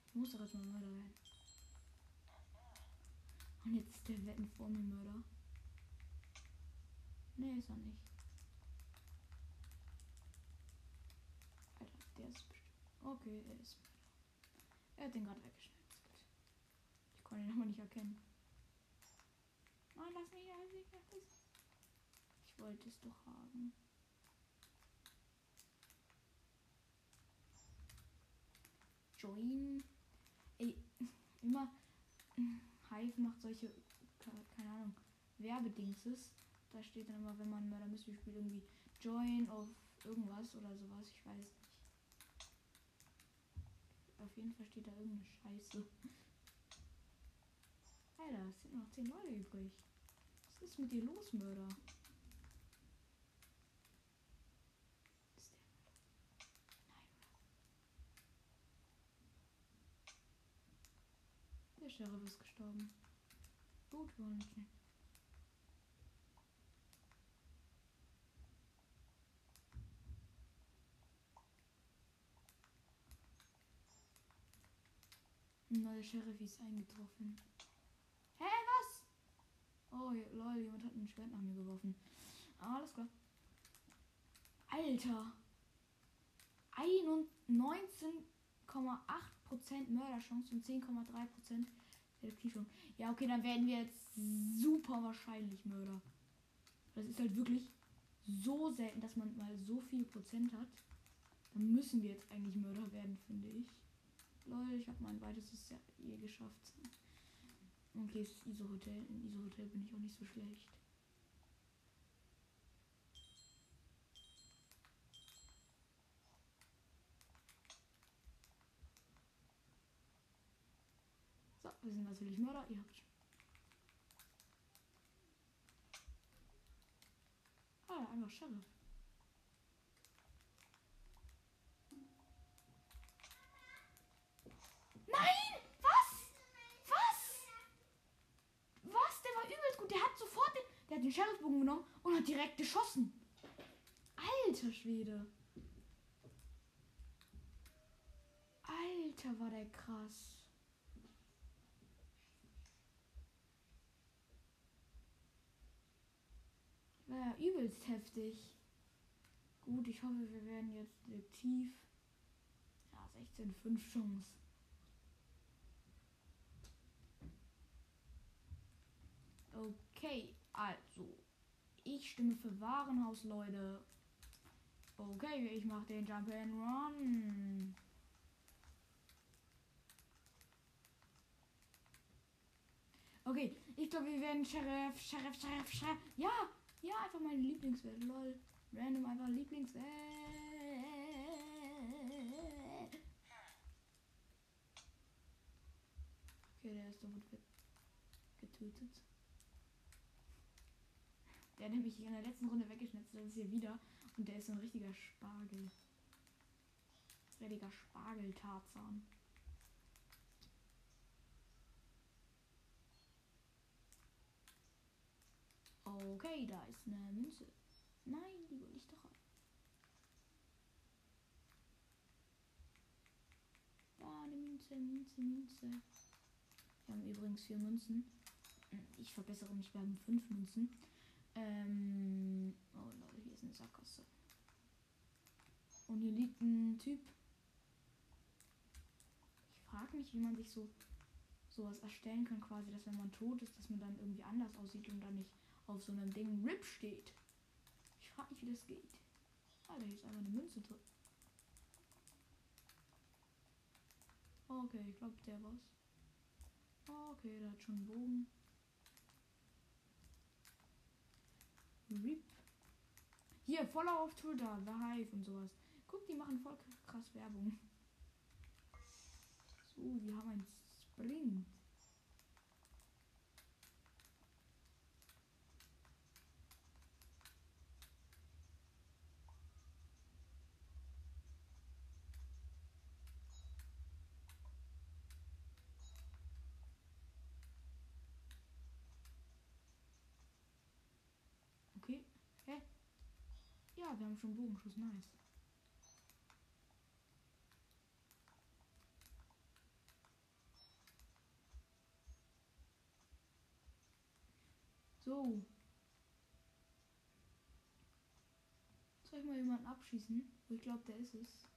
Ich muss doch jetzt mal Mörder werden. Und jetzt ist der Wetten vor mir Mörder. Nee, ist er nicht. Alter, der ist bestimmt. Okay, er ist Mörder. Er hat den gerade weggeschnetzelt. Ich konnte ihn aber nicht erkennen. Nein, lass mich, mich. Ich wollte es doch haben. Join. Ey, immer. Hive macht solche, keine Ahnung, Werbedingses. Da steht dann immer, wenn man Mörder Mystery spielt, irgendwie Join auf irgendwas oder sowas. Ich weiß nicht. Auf jeden Fall steht da irgendeine Scheiße. Alter, es sind noch 10 Leute übrig. Was ist mit dir los, Mörder? Der Sheriff ist gestorben. Gut, nicht. Ein neuer Sheriff ist eingetroffen. Oh, lol, jemand hat ein Schwert nach mir geworfen. Ah, alles klar. Alter. 19,8% Mörderchance und 10,3% Detektivchance. Ja, okay, dann werden wir jetzt super wahrscheinlich Mörder. Das ist halt wirklich so selten, dass man mal so viel Prozent hat. Dann müssen wir jetzt eigentlich Mörder werden, finde ich. Lol, ich habe mein weitestes ja eh geschafft. Okay, es ist ISO Hotel. In ISO Hotel bin ich auch nicht so schlecht. So, wir sind natürlich Mörder. Ihr habt. Ah, einfach Sheriff. Nein! Was? Was? Was? Der hat sofort den. Der hat den Sheriffbogen genommen und hat direkt geschossen. Alter Schwede. Alter, war der krass. War ja übelst heftig. Gut, ich hoffe, wir werden jetzt Detektiv. Ja, 16,5 Chance. Okay, also. Ich stimme für Warenhaus, Leute. Okay, ich mache den Jump and Run. Okay, ich glaube, wir werden Sheriff, Sheriff, Sheriff, Sheriff. Ja, ja, einfach meine Lieblingswelt. Lol. Random einfach Lieblingswelt. Okay, der ist doch gut getötet. Der hat nämlich in der letzten Runde weggeschnitzt. Das ist hier wieder. Und der ist so ein richtiger Spargel. Richtiger Spargeltarzan. Okay, da ist eine Münze. Nein, die will ich doch haben. Da, eine Münze, Münze, Münze. Wir haben übrigens vier Münzen. Ich verbessere mich beim fünf Münzen. Ähm, oh Leute, hier ist eine Sackgasse. Und hier liegt ein Typ. Ich frage mich, wie man sich so sowas erstellen kann, quasi, dass wenn man tot ist, dass man dann irgendwie anders aussieht und dann nicht auf so einem Ding RIP steht. Ich frage mich, wie das geht. Alter, hier ist einfach eine Münze drin. Okay, ich glaube, der war's. Okay, der hat schon einen Bogen. RIP. Hier, Follow auf Twitter, The Hive und sowas. Guck, die machen voll krass Werbung. So, wir haben ein Sprint. Okay. Hä? Ja, wir haben schon Bogenschuss. Nice. So. Soll ich mal jemanden abschießen? Ich glaube, der ist es.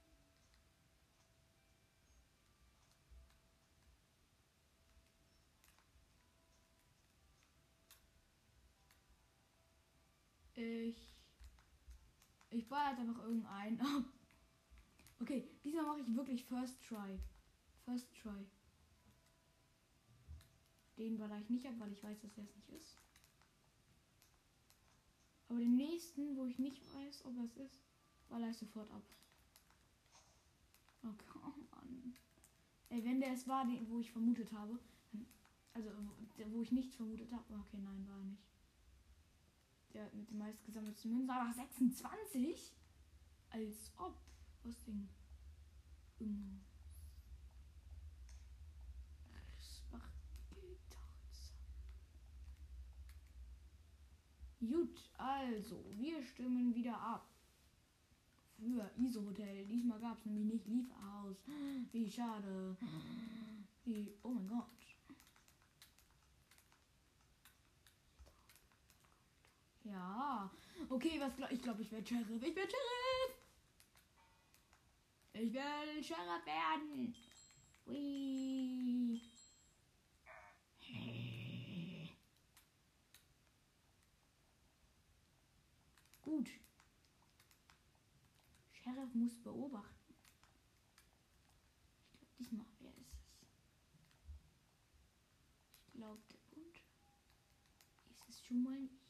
Ich. Ich baller halt einfach irgendeinen ab. Okay, diesmal mache ich wirklich First Try. First Try. Den baller ich nicht ab, weil ich weiß, dass er es nicht ist. Aber den nächsten, wo ich nicht weiß, ob er es ist, baller ich sofort ab. Oh, come on. Ey, wenn der es war, den, wo ich vermutet habe, also wo ich nichts vermutet habe, okay, nein, war er nicht. Der mit den meist gesammelten Münzen, aber 26? Als ob. Was Ding? Um. Gut, also, wir stimmen wieder ab. Für ISO Hotel. Diesmal gab es nämlich nicht Lieferhaus. Wie schade. Wie, oh mein Gott. Ja. Okay, was glaub ich glaube, ich werde Sheriff. Ich werde Sheriff. Ich will Sheriff werden. Hui. Gut. Sheriff muss beobachten. Ich glaube, diesmal, wer ist es? Ich glaube, der Bund ist es schon mal nicht.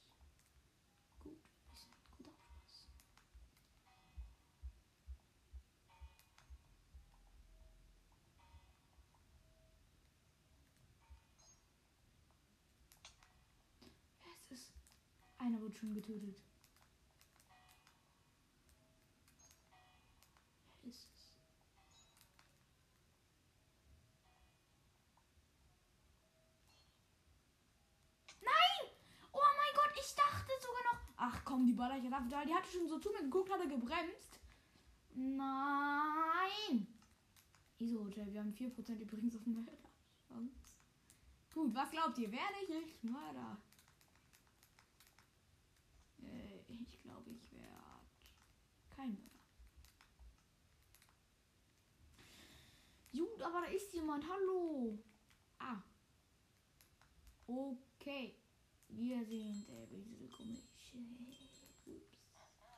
Gut, wir müssen gut aufpassen. Wer ist es? Wird schon getötet. Nein! Oh mein Gott, ich dachte sogar noch. Ach komm, die Baller, ich dachte, die hatte schon so zu mir geguckt, hatte gebremst. Nein! ISO Hotel, wir haben 4% übrigens auf dem Mörder. Gut, was glaubt ihr? Werde ich nicht Mörder? Äh, ich glaube, ich werde kein Mörder. Gut, aber da ist jemand. Hallo. Ah. Okay. Wir sind äh, diese komische. Ups.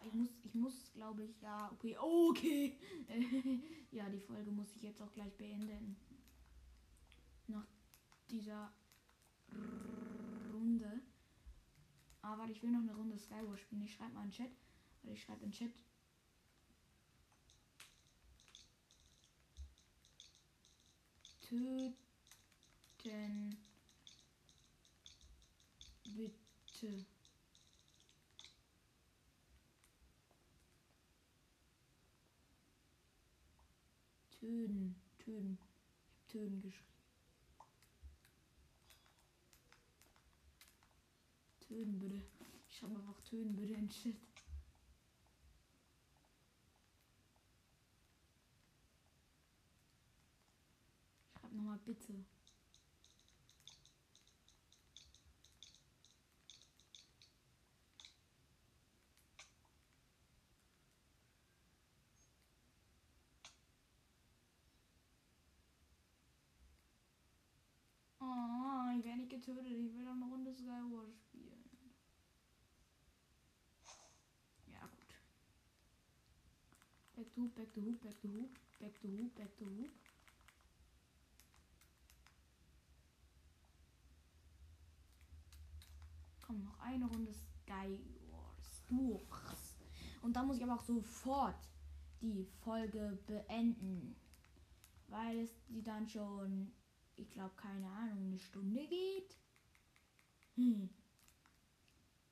Ich muss, ich muss, glaube ich, ja, okay, okay. ja, die Folge muss ich jetzt auch gleich beenden. Nach dieser Runde. Aber ich will noch eine Runde Skywars spielen. Ich schreibe mal in Chat. Weil ich schreibe in Chat töten. Bitte. Töten, töten. Ich hab töten geschrieben. töten würde. Ich habe einfach töten würde ein Shit. Schreib nochmal bitte. Ah, ich werde nicht getötet. Ich will noch eine Runde Skywars to hoop, back to hoop, back to hoop, back to hoop, back to hoop. Komm, noch eine Runde Skywars durch. Und dann muss ich aber auch sofort die Folge beenden. Weil es die dann schon, ich glaube, keine Ahnung, eine Stunde geht. Hm.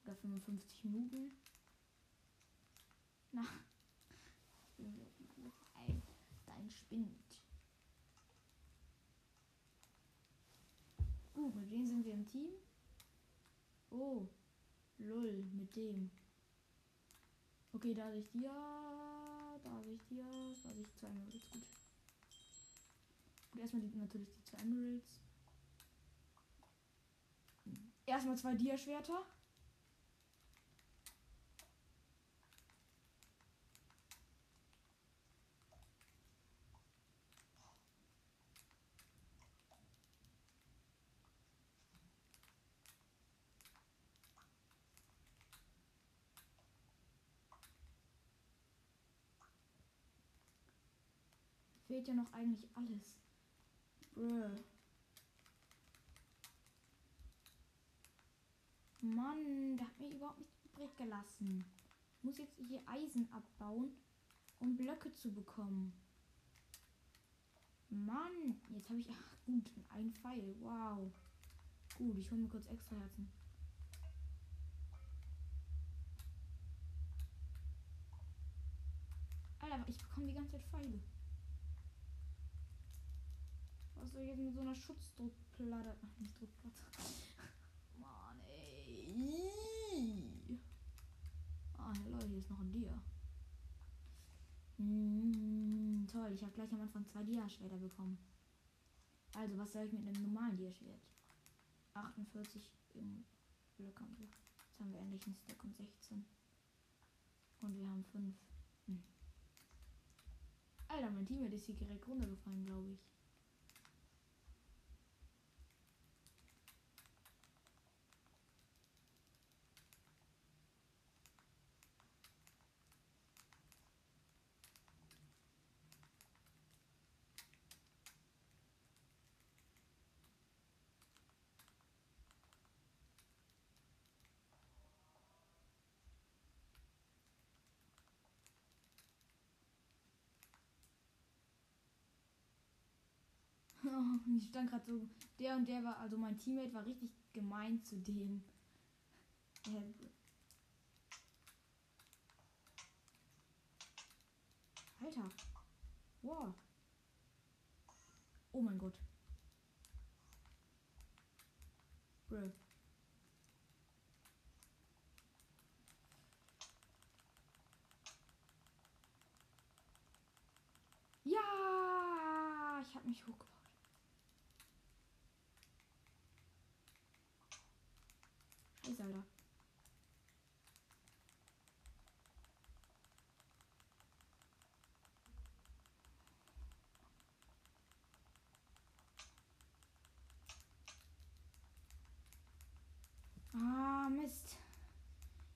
Oder 55 Minuten. Na. Ein, dein spinnt. Gut, mit wem sind wir im Team? Oh, lol, mit dem. Okay, da sehe ich dir, da sehe ich dir, da sehe ich zwei Emeralds, gut. Und erstmal die, natürlich die zwei Emeralds. Erstmal zwei Dia-Schwerter. Fehlt ja noch eigentlich alles. Bruh. Mann, der hat mir überhaupt nicht übrig gelassen. Ich muss jetzt hier Eisen abbauen, um Blöcke zu bekommen. Mann, jetzt habe ich. Ach, gut, ein Pfeil. Wow. Gut, ich hole mir kurz extra Herzen. Alter, ich bekomme die ganze Zeit Pfeile. Mit so einer Schutzdruckplatte? Ach, nicht Druckplatte. Mann, ey. Ah, Leute, hier ist noch ein Dia. Mm, toll, ich habe gleich am Anfang zwei Dia-Schwerter bekommen. Also, was soll ich mit einem normalen Dia-Schwert? 48 im Glück haben wir. Jetzt haben wir endlich einen Stack und 16. Und wir haben 5. Hm. Alter, mein Team ist hier direkt runtergefallen, glaube ich. ich stand gerade so, der und der war, also mein Teammate war richtig gemein zu dem. Ja. Alter. Wow. Oh mein Gott. Bro. Ja, ich habe mich hochgebracht. Scheiße, Alter. Ah, Mist.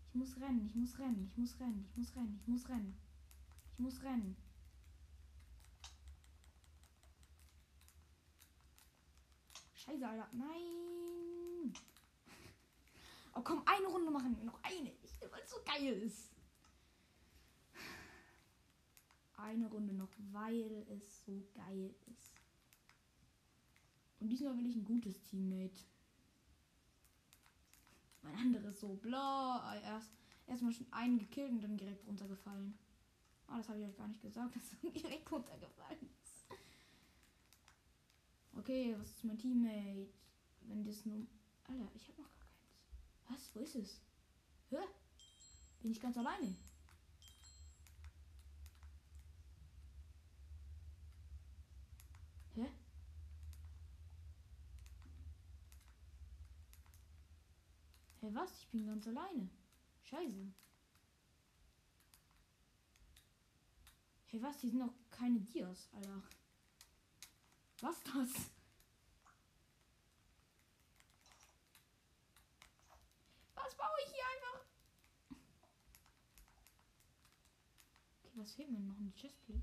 Ich muss rennen, ich muss rennen, ich muss rennen, ich muss rennen, ich muss rennen. Ich muss rennen. Scheiße, Alter. Nein. Oh komm, eine Runde machen. Noch eine. Weil es so geil ist. Eine Runde noch, weil es so geil ist. Und diesmal will ich ein gutes Teammate. Mein anderes so bla. Erst erstmal schon einen gekillt und dann direkt runtergefallen. Ah, das habe ich euch gar nicht gesagt, dass er direkt runtergefallen ist. Okay, was ist mein Teammate? Wenn das nur. Alter, ich habe noch gar keins. Was? Wo ist es? Hä? Bin ich ganz alleine? Hä? Hä, was? Ich bin ganz alleine. Scheiße. Hey, was? Hier sind noch keine Dias, Alter. Was das? Was baue ich hier einfach? Okay, was fehlt mir noch? Ein Chestplate.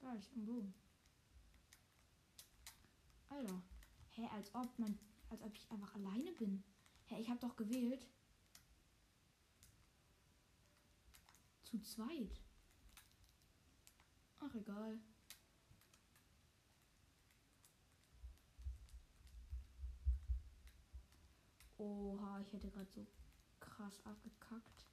Da ist ein Boom. Alter. Hä, als ob man. Als ob ich einfach alleine bin. Hä, ich habe doch gewählt. Zu zweit. Ach, egal. Oha, ich hätte gerade so krass abgekackt.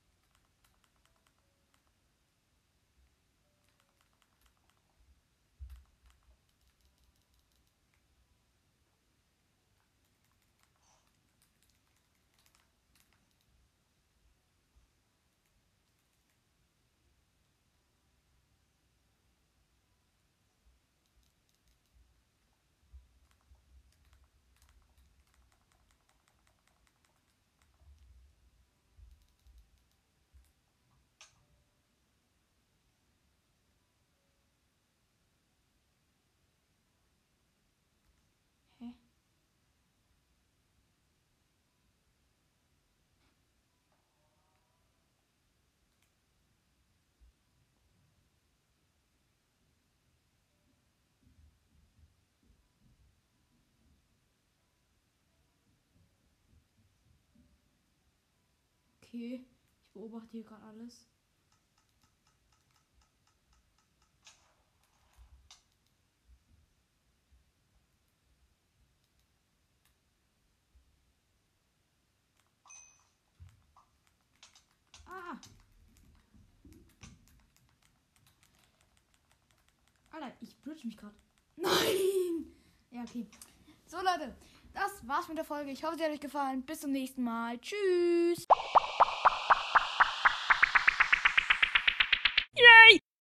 Hä? Okay, ich beobachte hier gerade alles. Ah! Alter, ich bridge mich gerade. Nein! Ja, okay. So, Leute, das war's mit der Folge. Ich hoffe, sie hat euch gefallen. Bis zum nächsten Mal. Tschüss!